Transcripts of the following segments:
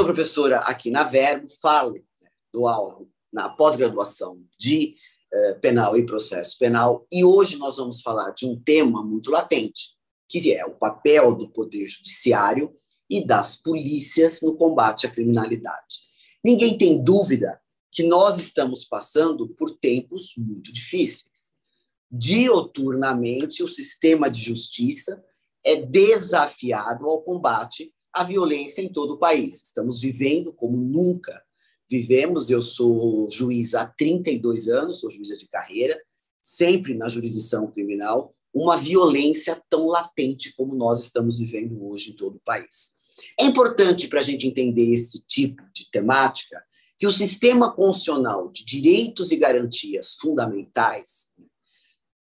sou professora aqui na Verbo, falo do aula na pós-graduação de eh, penal e processo penal, e hoje nós vamos falar de um tema muito latente, que é o papel do Poder Judiciário e das polícias no combate à criminalidade. Ninguém tem dúvida que nós estamos passando por tempos muito difíceis. Dioturnamente, o sistema de justiça é desafiado ao combate à violência em todo o país. Estamos vivendo como nunca vivemos. Eu sou juiz há 32 anos, sou juíza de carreira, sempre na jurisdição criminal, uma violência tão latente como nós estamos vivendo hoje em todo o país. É importante para a gente entender esse tipo de temática que o sistema constitucional de direitos e garantias fundamentais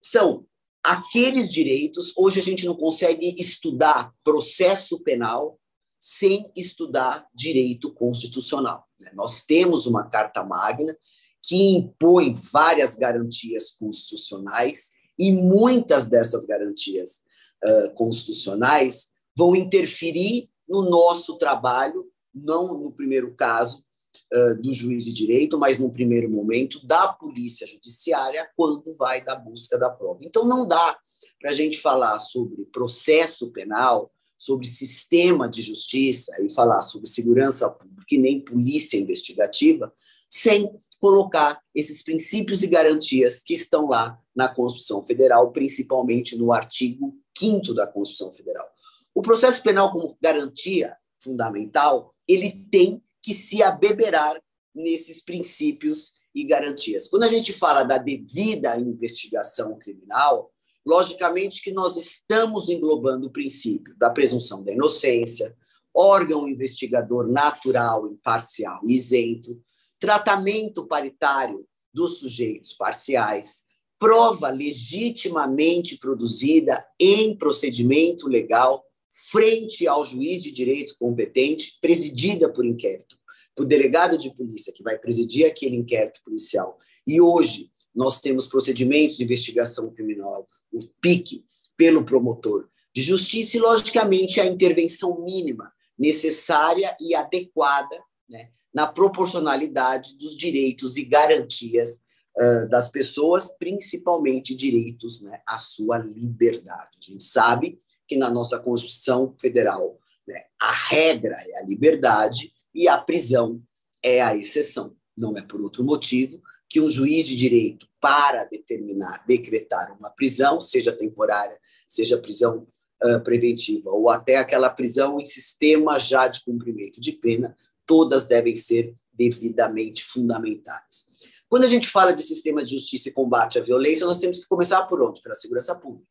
são aqueles direitos. Hoje a gente não consegue estudar processo penal sem estudar direito constitucional. Né? Nós temos uma Carta Magna que impõe várias garantias constitucionais e muitas dessas garantias uh, constitucionais vão interferir no nosso trabalho, não no primeiro caso uh, do juiz de direito, mas no primeiro momento da polícia judiciária quando vai da busca da prova. Então não dá para a gente falar sobre processo penal sobre sistema de justiça e falar sobre segurança pública e nem polícia investigativa, sem colocar esses princípios e garantias que estão lá na Constituição Federal, principalmente no artigo 5 da Constituição Federal. O processo penal como garantia fundamental, ele tem que se abeberar nesses princípios e garantias. Quando a gente fala da devida investigação criminal, Logicamente que nós estamos englobando o princípio da presunção da inocência, órgão investigador natural, imparcial isento, tratamento paritário dos sujeitos parciais, prova legitimamente produzida em procedimento legal frente ao juiz de direito competente, presidida por inquérito, por delegado de polícia que vai presidir aquele inquérito policial. E hoje nós temos procedimentos de investigação criminal o PIC, pelo promotor de justiça e, logicamente, a intervenção mínima necessária e adequada né, na proporcionalidade dos direitos e garantias uh, das pessoas, principalmente direitos né, à sua liberdade. A gente sabe que na nossa Constituição Federal né, a regra é a liberdade e a prisão é a exceção. Não é por outro motivo que um juiz de direito, para determinar, decretar uma prisão, seja temporária, seja prisão uh, preventiva, ou até aquela prisão em sistema já de cumprimento de pena, todas devem ser devidamente fundamentadas. Quando a gente fala de sistema de justiça e combate à violência, nós temos que começar por onde? Pela segurança pública.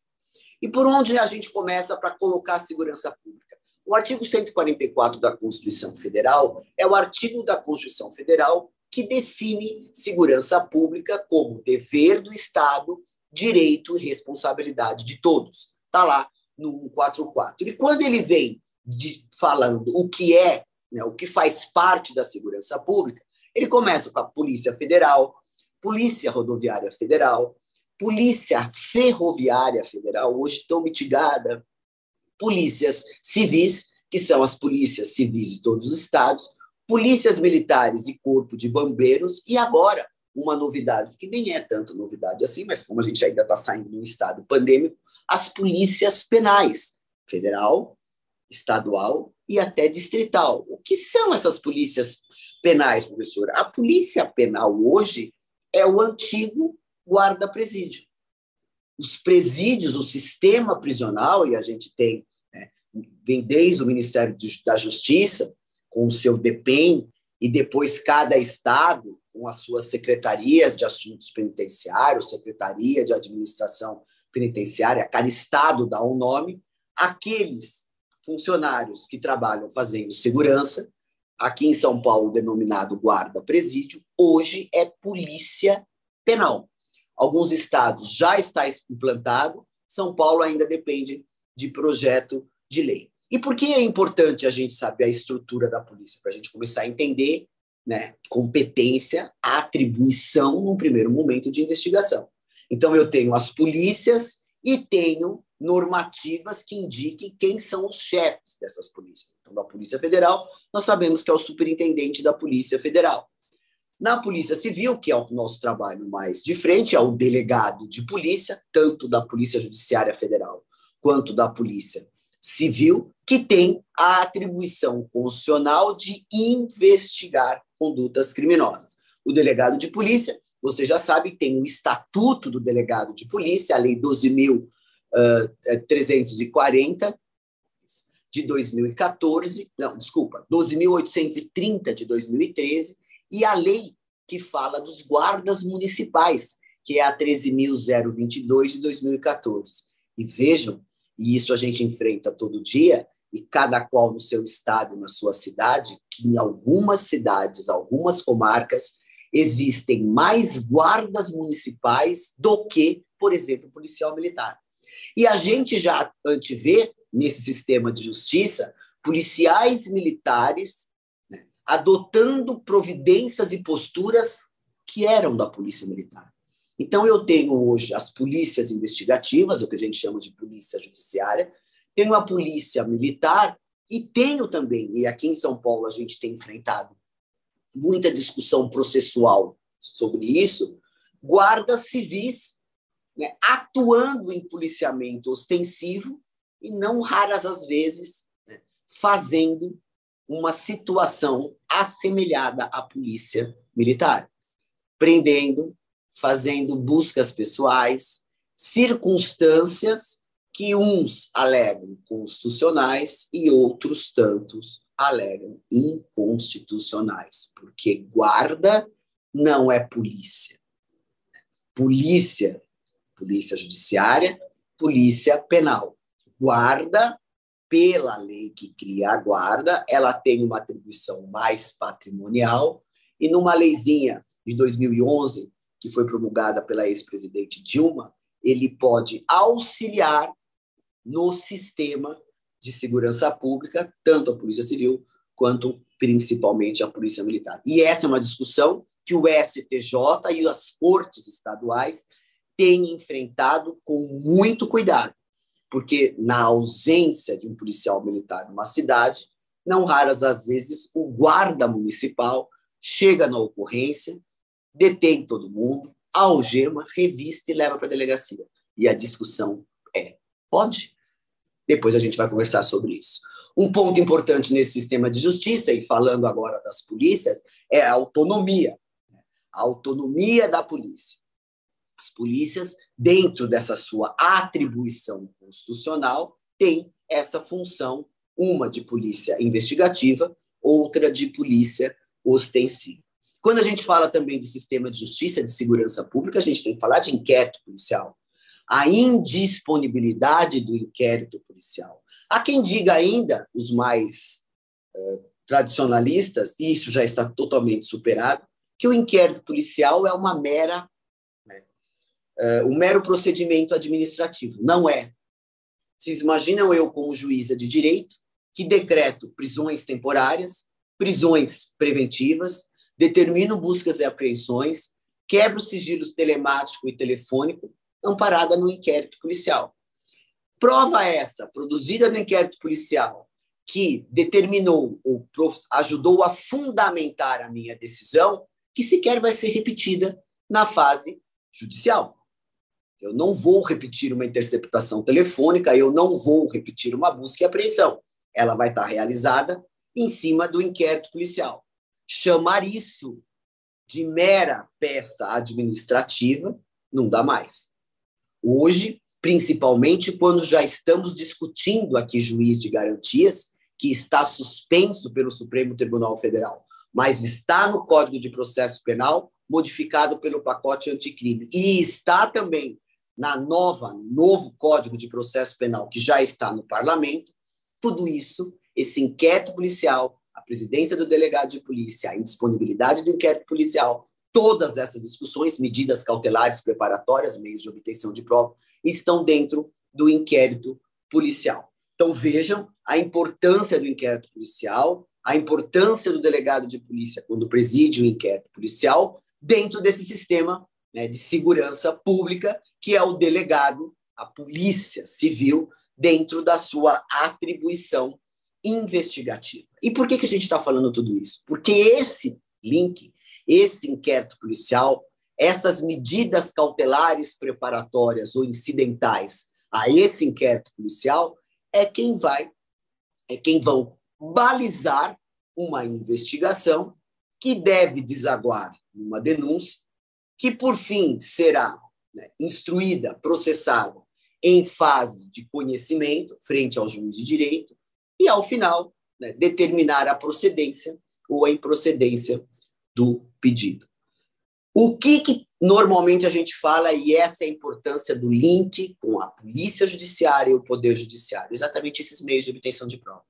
E por onde a gente começa para colocar a segurança pública? O artigo 144 da Constituição Federal é o artigo da Constituição Federal que define segurança pública como dever do Estado, direito e responsabilidade de todos. Está lá no 144. E quando ele vem de, falando o que é, né, o que faz parte da segurança pública, ele começa com a Polícia Federal, Polícia Rodoviária Federal, Polícia Ferroviária Federal, hoje tão mitigada, polícias civis, que são as polícias civis de todos os estados, polícias militares e corpo de bombeiros, e agora uma novidade, que nem é tanto novidade assim, mas como a gente ainda está saindo de um estado pandêmico, as polícias penais, federal, estadual e até distrital. O que são essas polícias penais, professora? A polícia penal hoje é o antigo guarda-presídio. Os presídios, o sistema prisional, e a gente tem, né, vem desde o Ministério da Justiça, com o seu DEPEN, e depois cada estado com as suas secretarias de assuntos penitenciários, secretaria de administração penitenciária, cada estado dá um nome, aqueles funcionários que trabalham fazendo segurança, aqui em São Paulo denominado guarda-presídio, hoje é polícia penal. Alguns estados já está implantado, São Paulo ainda depende de projeto de lei. E por que é importante a gente saber a estrutura da polícia? Para a gente começar a entender né, competência, atribuição num primeiro momento de investigação. Então, eu tenho as polícias e tenho normativas que indiquem quem são os chefes dessas polícias. Então, da Polícia Federal, nós sabemos que é o superintendente da Polícia Federal. Na Polícia Civil, que é o nosso trabalho mais de frente, é o delegado de polícia, tanto da Polícia Judiciária Federal quanto da Polícia Civil, que tem a atribuição constitucional de investigar condutas criminosas. O delegado de polícia, você já sabe, tem o Estatuto do Delegado de Polícia, a Lei 12.340 de 2014, não, desculpa, 12.830 de 2013, e a lei que fala dos guardas municipais, que é a 13.022 de 2014. E vejam, e isso a gente enfrenta todo dia, e cada qual no seu estado, na sua cidade, que em algumas cidades, algumas comarcas, existem mais guardas municipais do que, por exemplo, policial militar. E a gente já antevê, nesse sistema de justiça, policiais militares né, adotando providências e posturas que eram da polícia militar. Então, eu tenho hoje as polícias investigativas, o que a gente chama de polícia judiciária, tenho a polícia militar e tenho também, e aqui em São Paulo a gente tem enfrentado muita discussão processual sobre isso, guardas civis né, atuando em policiamento ostensivo e não raras as vezes né, fazendo uma situação assemelhada à polícia militar, prendendo, fazendo buscas pessoais, circunstâncias que uns alegam constitucionais e outros tantos alegam inconstitucionais, porque guarda não é polícia. Polícia, polícia judiciária, polícia penal. Guarda, pela lei que cria a guarda, ela tem uma atribuição mais patrimonial e numa leizinha de 2011, que foi promulgada pela ex-presidente Dilma, ele pode auxiliar no sistema de segurança pública, tanto a Polícia Civil quanto principalmente a Polícia Militar. E essa é uma discussão que o STJ e as cortes estaduais têm enfrentado com muito cuidado, porque na ausência de um policial militar numa cidade, não raras às vezes o guarda municipal chega na ocorrência, detém todo mundo, algema, revista e leva para a delegacia. E a discussão é: pode? Depois a gente vai conversar sobre isso. Um ponto importante nesse sistema de justiça, e falando agora das polícias, é a autonomia. A autonomia da polícia. As polícias, dentro dessa sua atribuição constitucional, têm essa função, uma de polícia investigativa, outra de polícia ostensiva. Quando a gente fala também de sistema de justiça, de segurança pública, a gente tem que falar de inquérito policial a indisponibilidade do inquérito policial. Há quem diga ainda, os mais uh, tradicionalistas, e isso já está totalmente superado, que o inquérito policial é uma mera uh, um mero procedimento administrativo. Não é. Vocês imaginam eu, como juíza de direito, que decreto prisões temporárias, prisões preventivas, determino buscas e apreensões, quebro sigilos telemático e telefônico, amparada no inquérito policial. Prova essa, produzida no inquérito policial, que determinou ou ajudou a fundamentar a minha decisão, que sequer vai ser repetida na fase judicial. Eu não vou repetir uma interceptação telefônica, eu não vou repetir uma busca e apreensão. Ela vai estar realizada em cima do inquérito policial. Chamar isso de mera peça administrativa não dá mais. Hoje, principalmente quando já estamos discutindo aqui juiz de garantias, que está suspenso pelo Supremo Tribunal Federal, mas está no Código de Processo Penal, modificado pelo pacote anticrime, e está também na nova, novo Código de Processo Penal, que já está no parlamento, tudo isso, esse inquérito policial, a presidência do delegado de polícia, a indisponibilidade do inquérito policial, Todas essas discussões, medidas cautelares preparatórias, meios de obtenção de prova, estão dentro do inquérito policial. Então, vejam a importância do inquérito policial, a importância do delegado de polícia quando preside o inquérito policial dentro desse sistema né, de segurança pública, que é o delegado, a polícia civil, dentro da sua atribuição investigativa. E por que, que a gente está falando tudo isso? Porque esse link, esse inquérito policial, essas medidas cautelares preparatórias ou incidentais a esse inquérito policial é quem vai, é quem vão balizar uma investigação que deve desaguar numa denúncia, que por fim será né, instruída, processada em fase de conhecimento frente ao juiz de direito e, ao final, né, determinar a procedência ou a improcedência do pedido. O que, que normalmente a gente fala, e essa é a importância do link com a polícia judiciária e o poder judiciário, exatamente esses meios de obtenção de prova.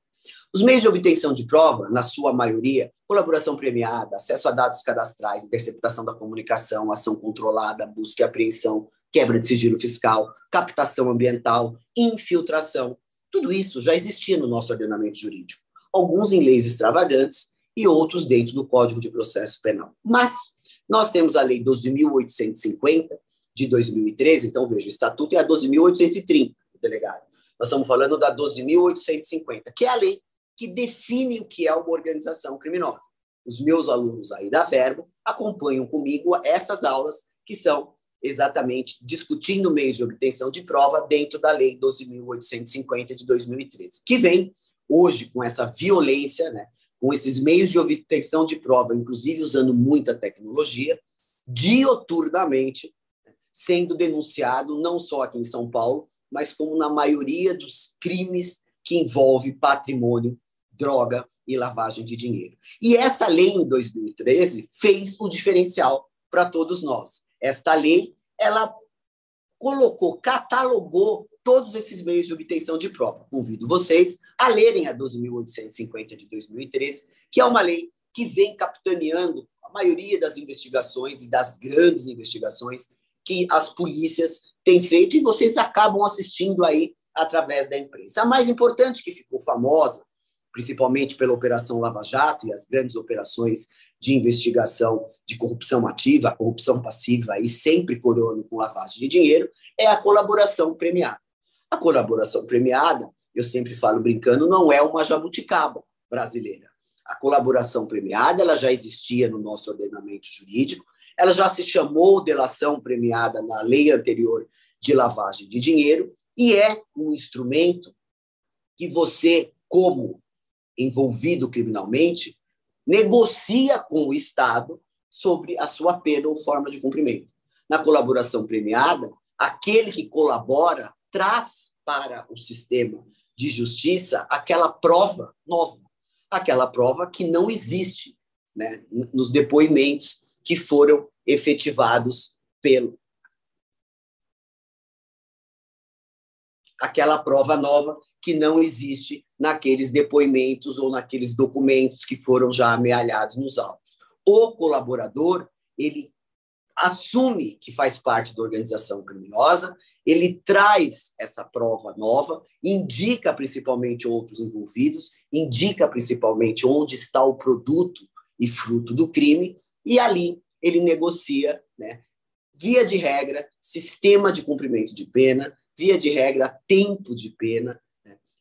Os meios de obtenção de prova, na sua maioria, colaboração premiada, acesso a dados cadastrais, interceptação da comunicação, ação controlada, busca e apreensão, quebra de sigilo fiscal, captação ambiental, infiltração, tudo isso já existia no nosso ordenamento jurídico, alguns em leis extravagantes e outros dentro do Código de Processo Penal. Mas nós temos a Lei 12.850 de 2013, então veja, o Estatuto é a 12.830, delegado. Nós estamos falando da 12.850, que é a lei que define o que é uma organização criminosa. Os meus alunos aí da Verbo acompanham comigo essas aulas que são exatamente discutindo meios de obtenção de prova dentro da Lei 12.850 de 2013, que vem hoje com essa violência, né, com esses meios de obtenção de prova, inclusive usando muita tecnologia, dioturnamente sendo denunciado não só aqui em São Paulo, mas como na maioria dos crimes que envolve patrimônio droga e lavagem de dinheiro. E essa lei, em 2013, fez o diferencial para todos nós. Esta lei, ela colocou, catalogou todos esses meios de obtenção de prova. Convido vocês a lerem a 12.850 de 2013, que é uma lei que vem capitaneando a maioria das investigações e das grandes investigações que as polícias têm feito e vocês acabam assistindo aí através da imprensa. A mais importante, que ficou famosa, principalmente pela Operação Lava Jato e as grandes operações de investigação de corrupção ativa, corrupção passiva e sempre coroando com lavagem de dinheiro, é a colaboração premiada. A colaboração premiada, eu sempre falo brincando, não é uma jabuticaba brasileira. A colaboração premiada ela já existia no nosso ordenamento jurídico, ela já se chamou delação premiada na lei anterior de lavagem de dinheiro e é um instrumento que você, como envolvido criminalmente negocia com o Estado sobre a sua pena ou forma de cumprimento. Na colaboração premiada, aquele que colabora traz para o sistema de justiça aquela prova nova, aquela prova que não existe né, nos depoimentos que foram efetivados pelo, aquela prova nova que não existe naqueles depoimentos ou naqueles documentos que foram já amealhados nos autos. O colaborador, ele assume que faz parte da organização criminosa, ele traz essa prova nova, indica principalmente outros envolvidos, indica principalmente onde está o produto e fruto do crime, e ali ele negocia, né, via de regra, sistema de cumprimento de pena, via de regra, tempo de pena,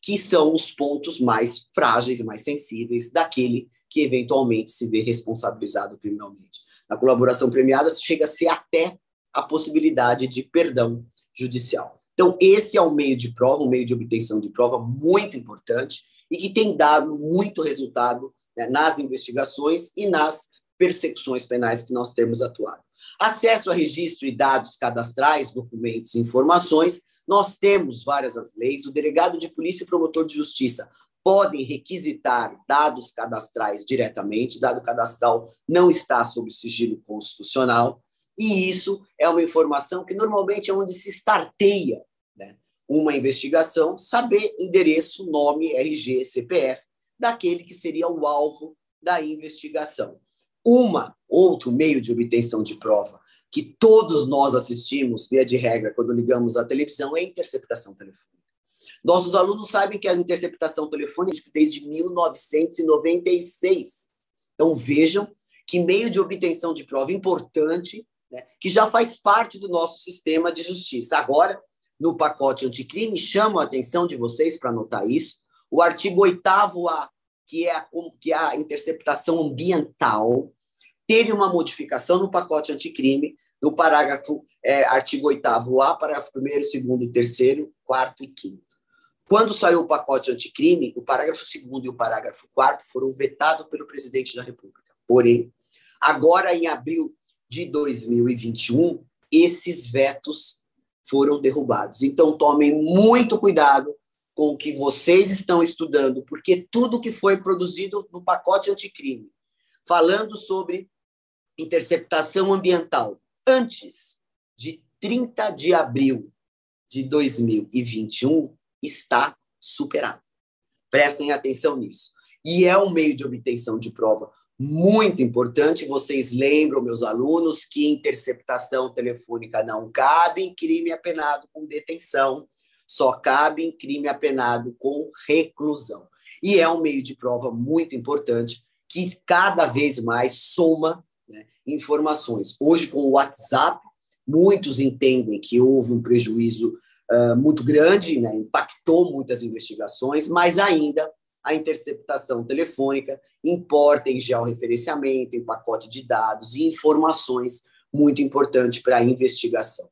que são os pontos mais frágeis, mais sensíveis daquele que eventualmente se vê responsabilizado criminalmente. Na colaboração premiada, chega-se até a possibilidade de perdão judicial. Então, esse é um meio de prova, um meio de obtenção de prova muito importante e que tem dado muito resultado né, nas investigações e nas persecuções penais que nós temos atuado. Acesso a registro e dados cadastrais, documentos e informações nós temos várias as leis, o delegado de polícia e o promotor de justiça podem requisitar dados cadastrais diretamente, dado cadastral não está sob sigilo constitucional, e isso é uma informação que normalmente é onde se starteia né, uma investigação, saber endereço, nome, RG, CPF daquele que seria o alvo da investigação. Uma outro meio de obtenção de prova que todos nós assistimos, via de regra, quando ligamos a televisão, é a interceptação telefônica. Nossos alunos sabem que a interceptação telefônica desde 1996. Então, vejam que meio de obtenção de prova importante, né, que já faz parte do nosso sistema de justiça. Agora, no pacote anticrime, chamo a atenção de vocês para anotar isso, O artigo 8A, que é a, que é a interceptação ambiental, teve uma modificação no pacote anticrime, no parágrafo, é, artigo 8A, parágrafo 1, 2, 3, 4 e 5. Quando saiu o pacote anticrime, o parágrafo 2 e o parágrafo 4 foram vetados pelo presidente da República. Porém, agora em abril de 2021, esses vetos foram derrubados. Então, tomem muito cuidado com o que vocês estão estudando, porque tudo que foi produzido no pacote anticrime, falando sobre interceptação ambiental, antes de 30 de abril de 2021, está superado. Prestem atenção nisso. E é um meio de obtenção de prova muito importante. Vocês lembram, meus alunos, que interceptação telefônica não cabe em crime apenado com detenção, só cabe em crime apenado com reclusão. E é um meio de prova muito importante que cada vez mais soma né, informações. Hoje, com o WhatsApp, muitos entendem que houve um prejuízo uh, muito grande, né, impactou muitas investigações, mas ainda a interceptação telefônica importa em georreferenciamento, em pacote de dados e informações muito importantes para a investigação.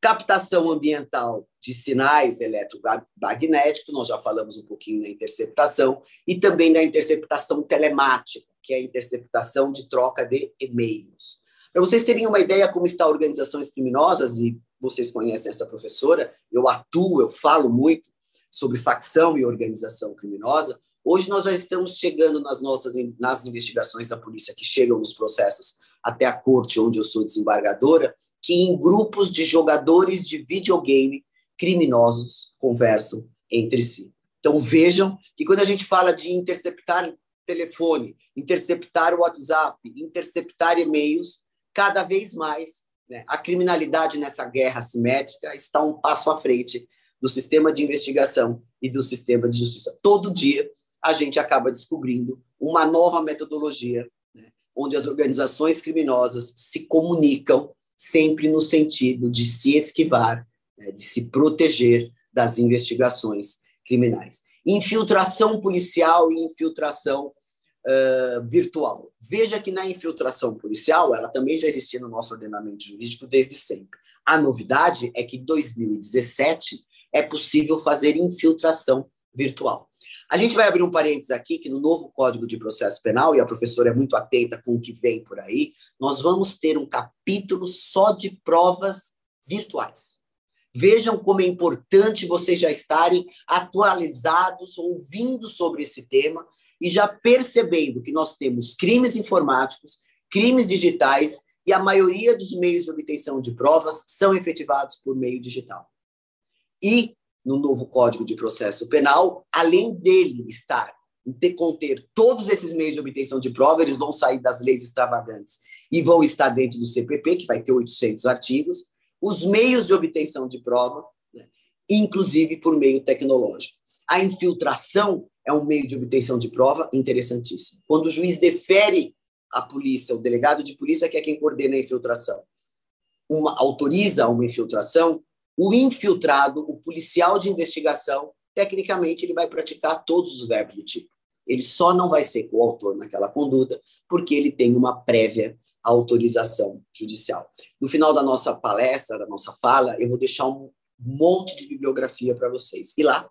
Captação ambiental de sinais eletromagnéticos, nós já falamos um pouquinho da interceptação, e também da interceptação telemática, que é a interceptação de troca de e-mails. Para vocês terem uma ideia como estão organizações criminosas, e vocês conhecem essa professora, eu atuo, eu falo muito, sobre facção e organização criminosa, hoje nós já estamos chegando nas nossas nas investigações da polícia que chegam nos processos até a corte onde eu sou desembargadora, que em grupos de jogadores de videogame criminosos conversam entre si. Então vejam que quando a gente fala de interceptar telefone, interceptar WhatsApp, interceptar e-mails, cada vez mais né, a criminalidade nessa guerra assimétrica está um passo à frente do sistema de investigação e do sistema de justiça. Todo dia a gente acaba descobrindo uma nova metodologia, né, onde as organizações criminosas se comunicam sempre no sentido de se esquivar, né, de se proteger das investigações criminais. Infiltração policial e infiltração uh, virtual. Veja que na infiltração policial, ela também já existia no nosso ordenamento jurídico desde sempre. A novidade é que em 2017 é possível fazer infiltração virtual. A gente vai abrir um parênteses aqui, que no novo Código de Processo Penal, e a professora é muito atenta com o que vem por aí, nós vamos ter um capítulo só de provas virtuais. Vejam como é importante vocês já estarem atualizados, ouvindo sobre esse tema e já percebendo que nós temos crimes informáticos, crimes digitais e a maioria dos meios de obtenção de provas são efetivados por meio digital. E no novo Código de Processo Penal, além dele estar de conter todos esses meios de obtenção de prova, eles vão sair das leis extravagantes e vão estar dentro do CPP, que vai ter 800 artigos, os meios de obtenção de prova, né, inclusive por meio tecnológico. A infiltração é um meio de obtenção de prova interessantíssimo. Quando o juiz defere a polícia, o delegado de polícia, que é quem coordena a infiltração, uma, autoriza uma infiltração, o infiltrado, o policial de investigação, tecnicamente ele vai praticar todos os verbos do tipo. Ele só não vai ser coautor naquela conduta porque ele tem uma prévia autorização judicial. No final da nossa palestra, da nossa fala, eu vou deixar um monte de bibliografia para vocês. E lá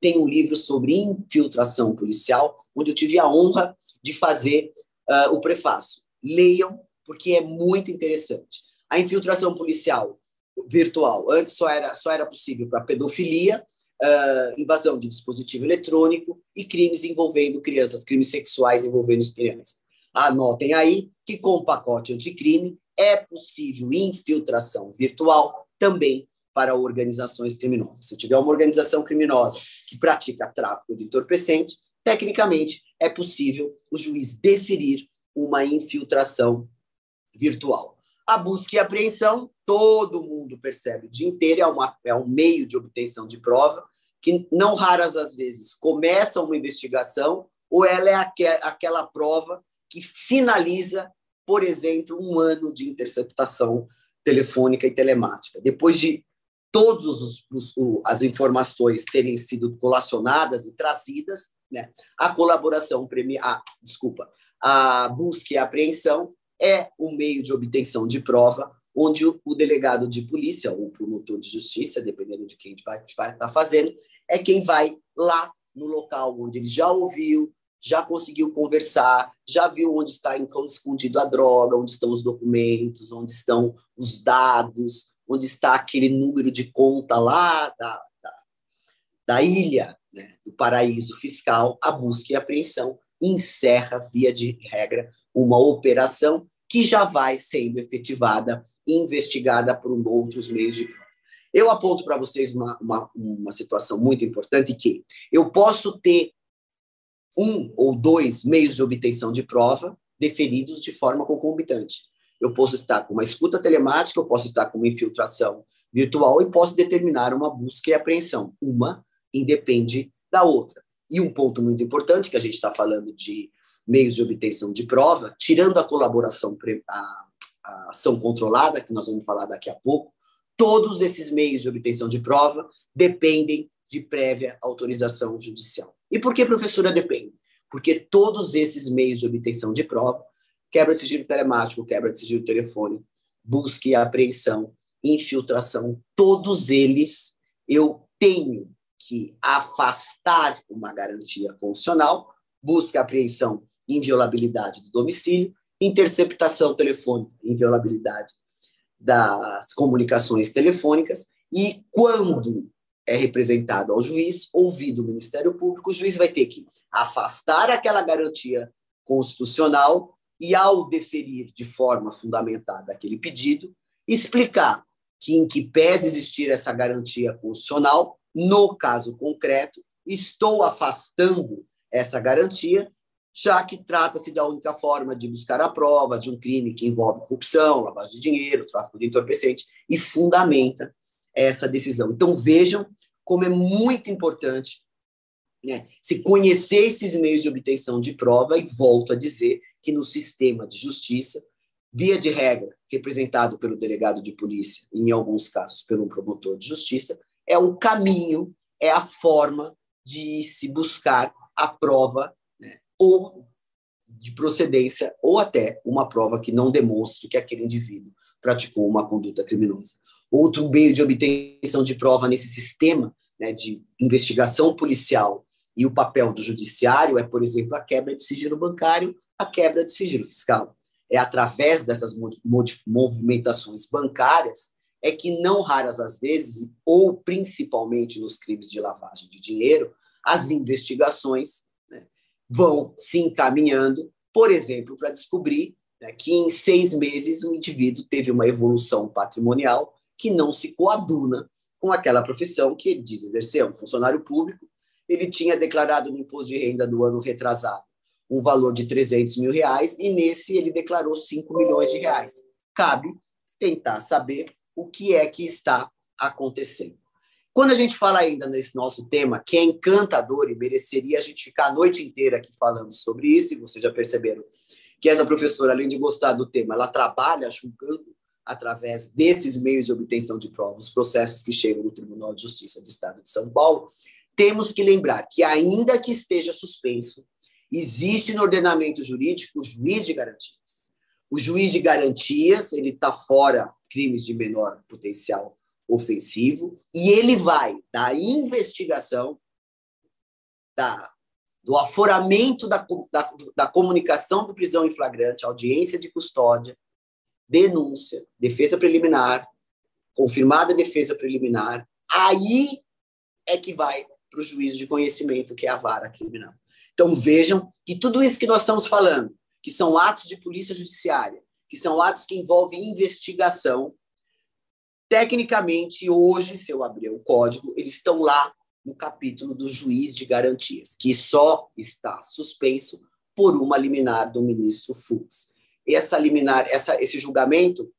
tem um livro sobre infiltração policial, onde eu tive a honra de fazer uh, o prefácio. Leiam, porque é muito interessante. A infiltração policial virtual. Antes só era, só era possível para pedofilia, uh, invasão de dispositivo eletrônico e crimes envolvendo crianças, crimes sexuais envolvendo crianças. Anotem aí que com o pacote anticrime é possível infiltração virtual também para organizações criminosas. Se tiver uma organização criminosa que pratica tráfico de entorpecente, tecnicamente é possível o juiz deferir uma infiltração virtual. A busca e apreensão, todo mundo percebe o dia inteiro, é, uma, é um meio de obtenção de prova, que não raras às vezes começa uma investigação, ou ela é aqu aquela prova que finaliza, por exemplo, um ano de interceptação telefônica e telemática. Depois de todas as informações terem sido colacionadas e trazidas, né? a colaboração, a, desculpa, a busca e a apreensão é um meio de obtenção de prova, onde o, delegado de polícia ou o promotor de justiça, dependendo de quem vai estar tá fazendo, é quem vai lá no local onde ele já ouviu, já conseguiu conversar, já viu onde está escondido a droga, onde estão os documentos, onde estão os dados, onde está aquele número de conta lá da, da, da ilha, né, do paraíso fiscal, a busca e apreensão encerra, via de regra, uma operação que já vai sendo efetivada e investigada por outros meios de prova. Eu aponto para vocês uma, uma, uma situação muito importante que eu posso ter um ou dois meios de obtenção de prova deferidos de forma concomitante. Eu posso estar com uma escuta telemática, eu posso estar com uma infiltração virtual e posso determinar uma busca e apreensão. Uma independe da outra. E um ponto muito importante, que a gente está falando de meios de obtenção de prova, tirando a colaboração, a, a ação controlada, que nós vamos falar daqui a pouco, todos esses meios de obtenção de prova dependem de prévia autorização judicial. E por que, professora, depende? Porque todos esses meios de obtenção de prova, quebra de sigilo telemático, quebra de sigilo telefone, busca e apreensão, infiltração, todos eles eu tenho que afastar uma garantia constitucional, busca e apreensão inviolabilidade do domicílio, interceptação telefônica, inviolabilidade das comunicações telefônicas, e quando é representado ao juiz, ouvido o Ministério Público, o juiz vai ter que afastar aquela garantia constitucional e, ao deferir de forma fundamentada aquele pedido, explicar que, em que pese existir essa garantia constitucional, no caso concreto, estou afastando essa garantia já que trata-se da única forma de buscar a prova de um crime que envolve corrupção, lavagem de dinheiro, tráfico de entorpecente, e fundamenta essa decisão. Então, vejam como é muito importante né, se conhecer esses meios de obtenção de prova, e volto a dizer que no sistema de justiça, via de regra, representado pelo delegado de polícia, em alguns casos pelo promotor de justiça, é o caminho, é a forma de se buscar a prova ou de procedência, ou até uma prova que não demonstre que aquele indivíduo praticou uma conduta criminosa. Outro meio de obtenção de prova nesse sistema né, de investigação policial e o papel do judiciário é, por exemplo, a quebra de sigilo bancário, a quebra de sigilo fiscal. É através dessas movimentações bancárias é que, não raras as vezes, ou principalmente nos crimes de lavagem de dinheiro, as investigações vão se encaminhando, por exemplo, para descobrir né, que em seis meses o indivíduo teve uma evolução patrimonial que não se coaduna com aquela profissão que ele diz exercer, um funcionário público. Ele tinha declarado no imposto de renda do ano retrasado um valor de 300 mil reais e nesse ele declarou 5 milhões de reais. Cabe tentar saber o que é que está acontecendo. Quando a gente fala ainda nesse nosso tema, que é encantador e mereceria a gente ficar a noite inteira aqui falando sobre isso, e vocês já perceberam que essa professora, além de gostar do tema, ela trabalha julgando através desses meios de obtenção de provas, os processos que chegam no Tribunal de Justiça do Estado de São Paulo, temos que lembrar que, ainda que esteja suspenso, existe no ordenamento jurídico o juiz de garantias. O juiz de garantias, ele está fora crimes de menor potencial ofensivo, e ele vai da investigação, da, do aforamento da, da, da comunicação do prisão em flagrante, audiência de custódia, denúncia, defesa preliminar, confirmada defesa preliminar, aí é que vai para o juízo de conhecimento, que é a vara criminal. Então vejam que tudo isso que nós estamos falando, que são atos de polícia judiciária, que são atos que envolvem investigação, Tecnicamente, hoje, se eu abrir o código, eles estão lá no capítulo do juiz de garantias, que só está suspenso por uma liminar do ministro Fux. Essa liminar, essa, esse julgamento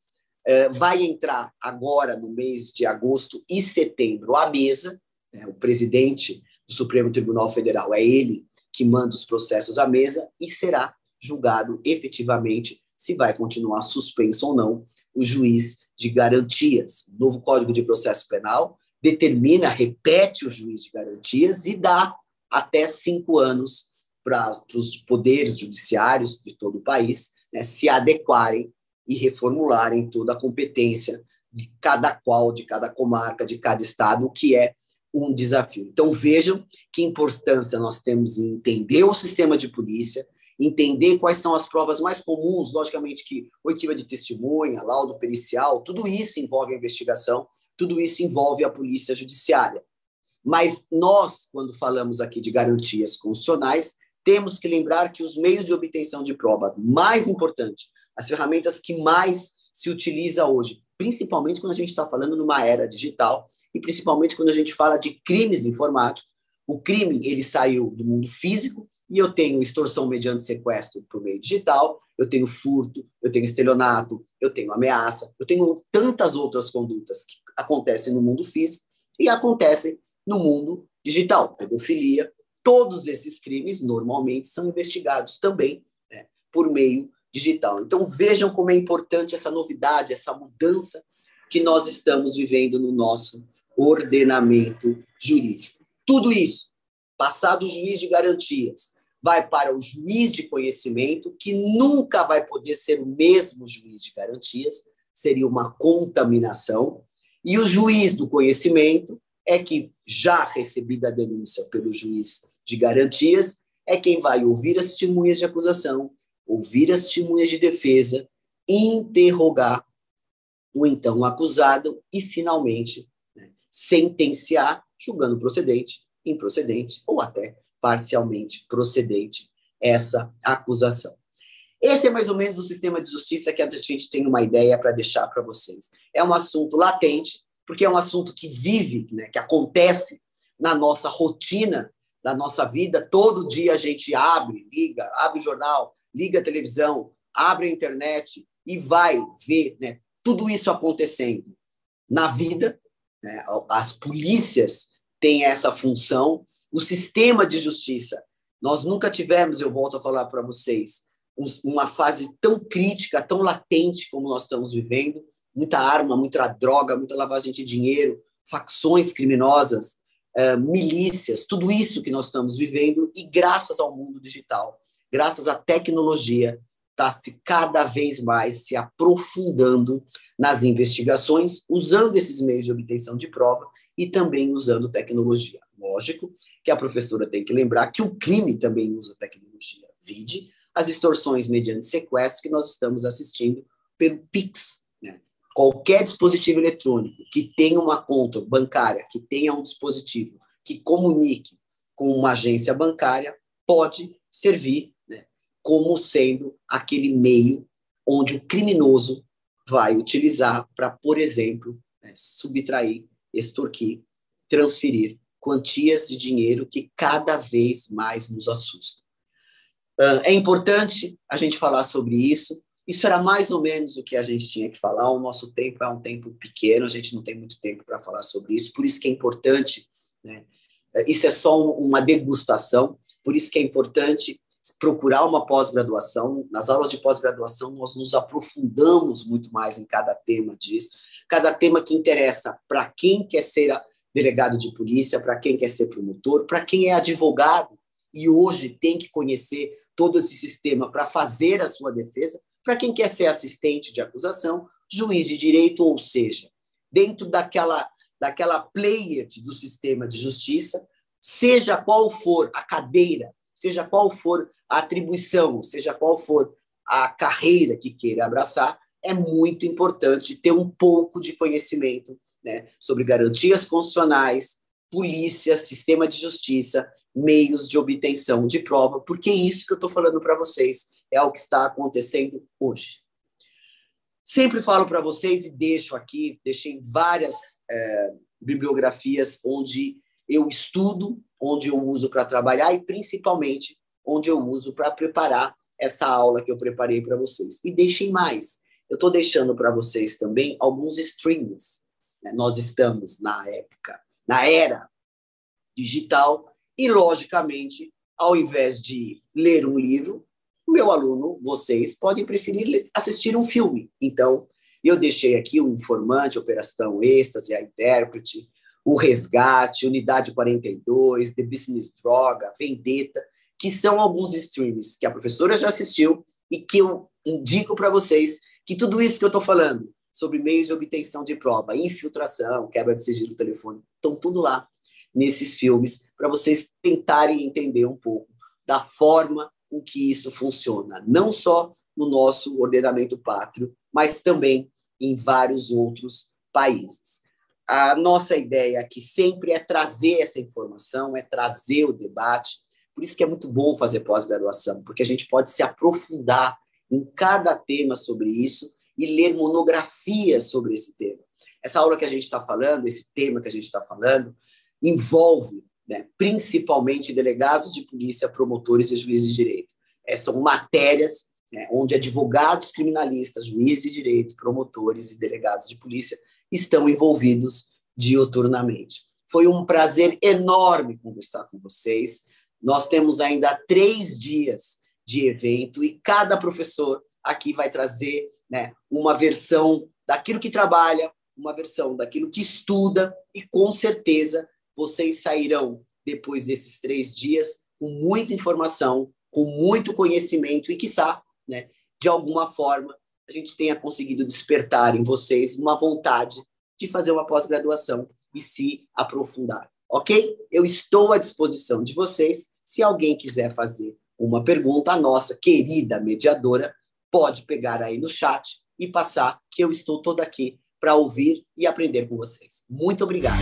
eh, vai entrar agora no mês de agosto e setembro à mesa. Né, o presidente do Supremo Tribunal Federal é ele que manda os processos à mesa e será julgado efetivamente se vai continuar suspenso ou não o juiz de garantias. O novo Código de Processo Penal determina, repete o juiz de garantias e dá até cinco anos para os poderes judiciários de todo o país né, se adequarem e reformularem toda a competência de cada qual, de cada comarca, de cada estado, o que é um desafio. Então, vejam que importância nós temos em entender o sistema de polícia, entender quais são as provas mais comuns, logicamente que oitiva de testemunha, laudo pericial, tudo isso envolve a investigação, tudo isso envolve a polícia judiciária. Mas nós, quando falamos aqui de garantias constitucionais, temos que lembrar que os meios de obtenção de prova mais importantes, as ferramentas que mais se utiliza hoje, principalmente quando a gente está falando numa era digital e principalmente quando a gente fala de crimes informáticos. O crime ele saiu do mundo físico e eu tenho extorsão mediante sequestro por meio digital, eu tenho furto, eu tenho estelionato, eu tenho ameaça, eu tenho tantas outras condutas que acontecem no mundo físico e acontecem no mundo digital, pedofilia. Todos esses crimes normalmente são investigados também né, por meio digital. Então vejam como é importante essa novidade, essa mudança que nós estamos vivendo no nosso ordenamento jurídico. Tudo isso, passado o juiz de garantias, vai para o juiz de conhecimento, que nunca vai poder ser o mesmo juiz de garantias, seria uma contaminação, e o juiz do conhecimento é que, já recebida a denúncia pelo juiz de garantias, é quem vai ouvir as testemunhas de acusação, ouvir as testemunhas de defesa, interrogar o então acusado e, finalmente, né, sentenciar, julgando procedente, improcedente ou até parcialmente procedente essa acusação. Esse é mais ou menos o sistema de justiça que a gente tem uma ideia para deixar para vocês. É um assunto latente, porque é um assunto que vive, né, que acontece na nossa rotina, na nossa vida. Todo dia a gente abre, liga, abre o jornal, liga a televisão, abre a internet e vai ver né, tudo isso acontecendo na vida. Né, as polícias têm essa função, o sistema de justiça. Nós nunca tivemos, eu volto a falar para vocês, uma fase tão crítica, tão latente como nós estamos vivendo, muita arma, muita droga, muita lavagem de dinheiro, facções criminosas, uh, milícias, tudo isso que nós estamos vivendo e graças ao mundo digital, graças à tecnologia, está se cada vez mais se aprofundando nas investigações, usando esses meios de obtenção de prova e também usando tecnologia. Lógico que a professora tem que lembrar que o crime também usa tecnologia. Vide as extorsões mediante sequestro que nós estamos assistindo pelo Pix. Né? Qualquer dispositivo eletrônico que tenha uma conta bancária, que tenha um dispositivo que comunique com uma agência bancária, pode servir né, como sendo aquele meio onde o criminoso vai utilizar para, por exemplo, né, subtrair, extorquir, transferir quantias de dinheiro que cada vez mais nos assustam. É importante a gente falar sobre isso. Isso era mais ou menos o que a gente tinha que falar. O nosso tempo é um tempo pequeno, a gente não tem muito tempo para falar sobre isso. Por isso que é importante, né? isso é só uma degustação. Por isso que é importante procurar uma pós-graduação. Nas aulas de pós-graduação, nós nos aprofundamos muito mais em cada tema disso. Cada tema que interessa para quem quer ser delegado de polícia, para quem quer ser promotor, para quem é advogado e hoje tem que conhecer todo esse sistema para fazer a sua defesa, para quem quer ser assistente de acusação, juiz de direito, ou seja, dentro daquela, daquela player do sistema de justiça, seja qual for a cadeira, seja qual for a atribuição, seja qual for a carreira que queira abraçar, é muito importante ter um pouco de conhecimento né, sobre garantias constitucionais, polícia, sistema de justiça, meios de obtenção de prova, porque isso que eu estou falando para vocês é o que está acontecendo hoje. Sempre falo para vocês e deixo aqui, deixei várias é, bibliografias onde eu estudo, onde eu uso para trabalhar e principalmente onde eu uso para preparar essa aula que eu preparei para vocês. E deixem mais. Eu estou deixando para vocês também alguns streams. Né? Nós estamos na época, na era digital, e, logicamente, ao invés de ler um livro, meu aluno, vocês, podem preferir assistir um filme. Então, Eu deixei aqui o informante, operação êxtase, a intérprete, o resgate, unidade 42, The Business Droga, Vendetta, que são alguns streams que a professora já assistiu e que eu indico para vocês que tudo isso que eu estou falando sobre meios de obtenção de prova, infiltração, quebra de sigilo telefone, estão tudo lá nesses filmes para vocês tentarem entender um pouco da forma com que isso funciona, não só no nosso ordenamento pátrio, mas também em vários outros países. A nossa ideia aqui sempre é trazer essa informação, é trazer o debate. Por isso que é muito bom fazer pós-graduação, porque a gente pode se aprofundar em cada tema sobre isso e ler monografias sobre esse tema. Essa aula que a gente está falando, esse tema que a gente está falando, envolve né, principalmente delegados de polícia, promotores e juízes de direito. É, são matérias né, onde advogados criminalistas, juízes de direito, promotores e delegados de polícia estão envolvidos dioturnamente. Foi um prazer enorme conversar com vocês. Nós temos ainda três dias de evento e cada professor aqui vai trazer né, uma versão daquilo que trabalha, uma versão daquilo que estuda e com certeza vocês sairão depois desses três dias com muita informação, com muito conhecimento e, quiçá, né, de alguma forma, a gente tenha conseguido despertar em vocês uma vontade de fazer uma pós-graduação e se aprofundar. Ok? Eu estou à disposição de vocês. Se alguém quiser fazer uma pergunta, a nossa querida mediadora pode pegar aí no chat e passar, que eu estou todo aqui para ouvir e aprender com vocês. Muito obrigado.